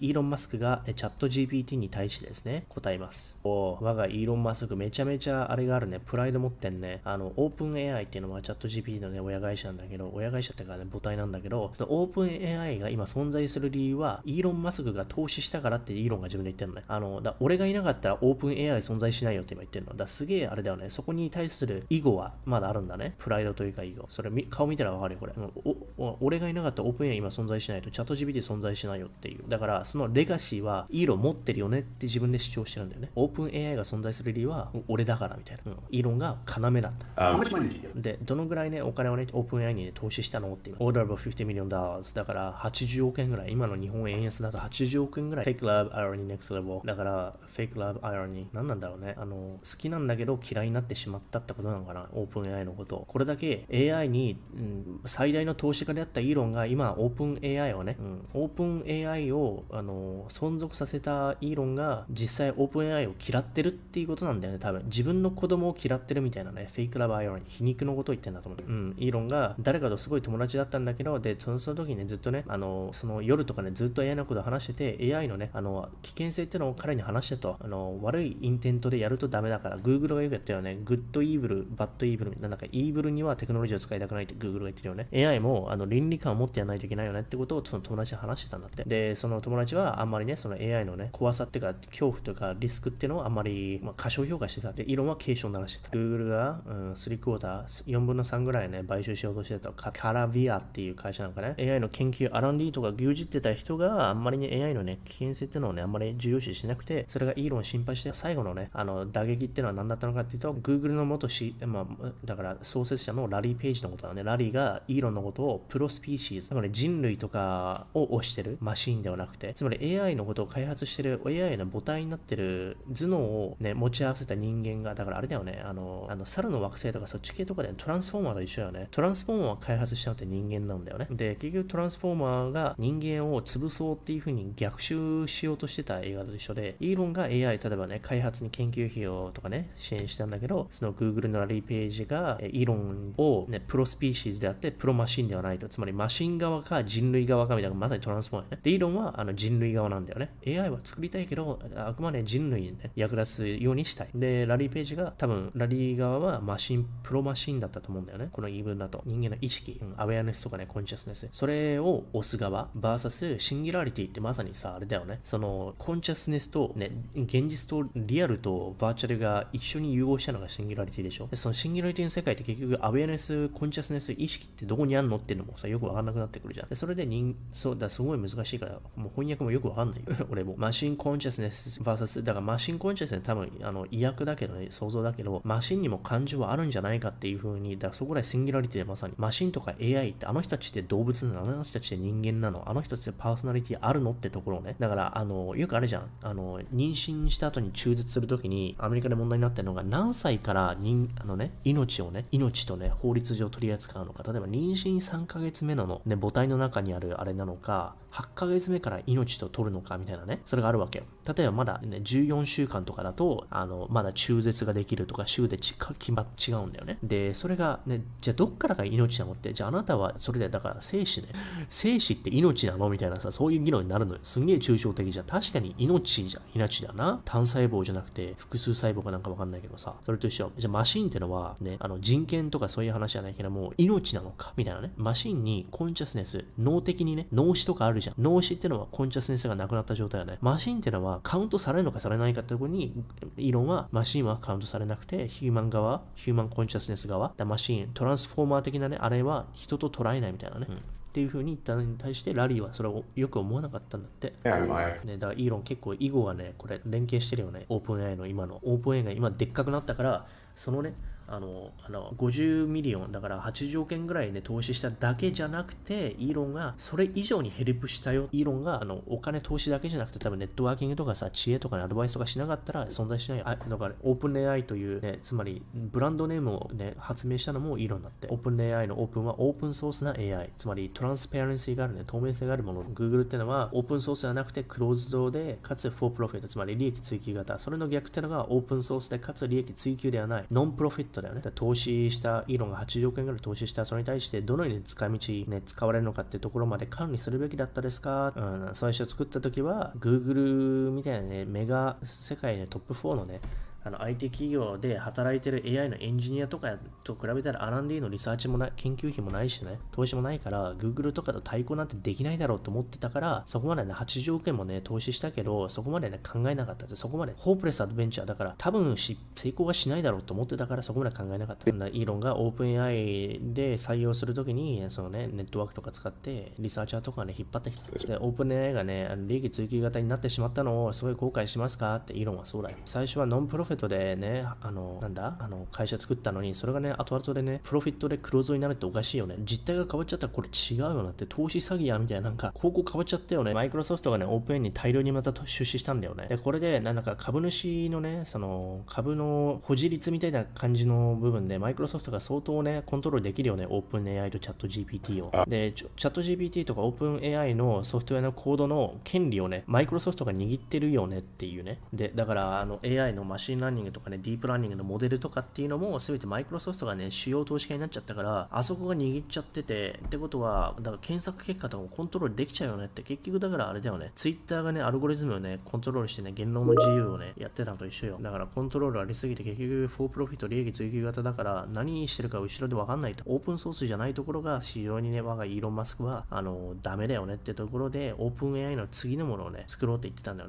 イーロン・マスクがチャット GPT に対してですね、答えます。お我がイーロン・マスクめちゃめちゃあれがあるね、プライド持ってんね。あの、オープン AI っていうのはチャット GPT のね、親会社なんだけど、親会社ってかね、母体なんだけど、そのオープン AI が今存在する理由は、イーロン・マスクが投資したからってイーロンが自分で言ってるのね。あの、だ俺がいなかったらオープン AI 存在しないよって今言ってるの。だすげえあれだよね。そこに対する囲碁はまだあるんだね。プライドというか囲碁。それ顔見たらわかるよ、これ。お俺がいなかったらオープン AI 今存在しないと、チャット GPT 存在しないよっていう。だから、そのレガシーはイーロン持ってるよねって自分で主張してるんだよね。オープン AI が存在する理由は俺だからみたいな。うん、イーロンが要だった。で、どのぐらいね、お金をね、オープン AI に、ね、投資したのっていう。オーダー of 50 million dollars。だから80億円ぐらい。今の日本円安だと80億円ぐらい。Fake love, irony, next level。だから、fake love, irony。何なんだろうね。あの、好きなんだけど嫌いになってしまったってことなのかな。オープン AI のこと。これだけ AI に、うん、最大の投資家であったイーロンが今、オープン AI をね、うん、オープン AI を、あの、存続させたイーロンが実際オープン AI を嫌ってるっていうことなんだよね。多分。自分の子供を嫌ってるみたいなね。 Fate loves irony、皮肉のことを言ってんだと思う。うん。イーロンが誰かとすごい友達だったんだけど、で、その時にね、ずっとね、あの、その夜とかね、ずっと AI のことを話してて、AI のね、あの、危険性っていうのを彼に話してと、あの、悪い intent でやるとダメだから、Google がよくやったよね、 good evil、bad evil、なんだか、 evil にはテクノロジーを使いたくないって Google が言ってるよね。AI も、あの、倫理観を持ってやらないといけないよねってことを、その友達に話してたんだって。で、その友達はあんまりね、その AI のね、怖さっていうか、恐怖とかリスクっていうのをあんまり、まあ、過小評価してたって、イーロンは警鐘鳴らしてた。Google が、うん、3クォーター、4分の3ぐらいね、買収しようとしてたカラビアっていう会社なんかね、AI の研究、R&D とか牛耳ってた人があんまりね、AI のね、危険性っていうのをね、あんまり重要視しなくて、それがイーロン心配して、最後のね、あの、打撃っていうのは何だったのかっていうと、Google の元し、まあ、だから創設者のラリー・ページのことだね。ラリーがイーロンのことをプロスピーシーズ、だから、ね、人類とかを推してるマシーンではなくて、つまり AI のことを開発してる AI の母体になってる頭脳をね、持ち合わせた人間が、だからあれだよね、あの、あの猿の惑星とかそっち系とかで、トランスフォーマーと一緒だよね。トランスフォーマーを開発したのって人間なんだよね。で、結局トランスフォーマーが人間を潰そうっていう風に逆襲しようとしてた映画と一緒で、イーロンが AI、例えばね、開発に研究費用とかね、支援したんだけど、その Google のラリーページが、イーロンをね、 pro species であって、 pro machine ではないと。つまりマシン側か人類側かみたいな、まさにトランスフォーマーね。で、イーロンはあの人人類側なんだよね。AI は作りたいけど、あくまで人類にね、役立つようにしたい。で、ラリーページが多分、ラリー側はマシン、 pro machine だったと思うんだよね。この言い分だと。人間の意識、うん、 awareness とかね、 consciousness。それを押す側、 versus シンギュラリティってまさにさ、あれだよね。その、 consciousness とね、現実とリアルとバーチャルが一緒に融合したのがシンギュラリティでしょ。でそのシンギュラリティの世界って結局、 awareness、consciousnessス、意識ってどこにあんのっていうのもさ、よくわかんなくなってくるじゃん。でそれで人、そうだ、すごい難しいから、もう翻訳もよくわかんないよ。俺も。マシンコンシャスネス VS、だからマシンコンシャスネス多分、あの、意訳だけどね、想像だけど、マシンにも感情はあるんじゃないかっていう風に、だからそこらシンギュラリティでまさに、マシンとか AI ってあの人たちって動物なの？あの人たちって人間なの？あの人たちってパーソナリティあるの？ってところをね。だから、あの、よくあるじゃん。あの、妊娠した後に中絶するときに、アメリカで問題になってるのが、何歳から人、あのね、命をね、命とね、法律上取り扱うのか。例えば、妊娠3ヶ月目のの、ね、母体の中にあるあれなのか、8ヶ月目から命命と取るのかみたいなね、それがあるわけよ。例えばまだね、14週間とかだと、あの、まだ中絶ができるとか、週でち決ま、違うんだよね。で、それがね、じゃあどっからが命なのって、じゃああなたはそれで、だから生死ね、生死って命なのみたいなさ、そういう議論になるのよ。すんげえ抽象的じゃん。確かに命じゃ、命だな。単細胞じゃなくて、複数細胞かなんかわかんないけどさ、それと一緒。じゃあマシンってのは、ね、あの人権とかそういう話じゃないけども、命なのかみたいなね。マシンにコンシャスネス、脳的にね、脳死とかあるじゃん。脳死ってのはコンシャスネスがなくなった状態だね。マシンってのはカウントされるのかされないかってところに、イーロンはマシンはカウントされなくて、 human 側、 human consciousness 側、マシン、トランスフォーマー的なね、あれは人と捉えないみたいなね。うんっていう風に言ったのに対してラリーはそれをよく思わなかったんだって。ね、だからイーロン結構囲碁がね、これ連携してるよね。オープン AI の今の。オープン AI が今でっかくなったから、そのね、あの、あの、50 million、だから80億円ぐらいで投資しただけじゃなくて、イーロンがそれ以上にヘルプしたよ。イーロンが、あの、お金投資だけじゃなくて、多分ネットワーキングとかさ、知恵とかにアドバイスとかしなかったら存在しない。あ、だからオープン AI というね、つまりブランドネームをね、発明したのもイーロンだって。オープン AI のオープンはオープンソースな AI。つまり transparency があるね、透明性があるもの。Google ってのはオープンソースではなくてクローズドで、かつフォープロフィット、つまり利益追求型。それの逆ってのがオープンソースでかつ利益追求ではない。ノンプロフィットだよね。投資した、イーロンが80億円ぐらい投資した、それに対してどのように使い道、ね、使われるのかってところまで管理するべきだったですか？うん、最初作った時は、Google みたいなね、メガ、世界でトップ4のね、あの IT 企業で働いてる AI のエンジニアとかと比べたら R&D のリサーチもない、研究費もないしね、投資もないから、Google とかと対抗なんてできないだろうと思ってたから、そこまでね、80億円もね、投資したけど、そこまでね、考えなかった。そこまで、ホープレスアドベンチャーだから、多分し成功はしないだろうと思ってたから、そこまで考えなかった。イーロンが OpenAI で採用するときに、そのね、ネットワークとか使って、リサーチャーとかね、引っ張ってきた。で、OpenAI がね、利益追求型になってしまったのを、すごい後悔しますか？ってイーロンはそうだよ。最初はノンプロフィットでね、あの、なんだ？あの、会社作ったのに、それがね、後々でね、プロフィットで黒字になるっておかしいよね。実態が変わっちゃったらこれ違うよなって、投資詐欺やみたいな、なんか、広告変わっちゃったよね。マイクロソフトがね、オープンに大量にまた出資したんだよね。で、これで、なんか株主のね、その、株の保持率みたいな感じの部分で、マイクロソフトが相当ね、コントロールできるよね、オープン AI とチャット GPT を。で、チャット GPT とかオープン AI のソフトウェアのコードの権利をね、マイクロソフトが握ってるよねっていうね。で、だから、あの、AI のマシンラーニングとかね、ディープラーニングのモデルとかっていうのも全てマイクロソフトがね、主要投資家になっちゃったから、あそこが握っちゃってて、ってことは、だから検索結果とかもコントロールできちゃうよねって、結局だからあれだよね、ツイッターがね、アルゴリズムをね、コントロールしてね、言論の自由をね、やってたのと一緒よ。だからコントロールありすぎて、結局、 for profit 利益追求型だから、何してるか後ろでわかんないと。オープンソースじゃないところが、非常にね、我がイーロン・マスクは、あの、ダメだよねってところで、オープン AI の次のものをね、作ろうって言ってたんだよね。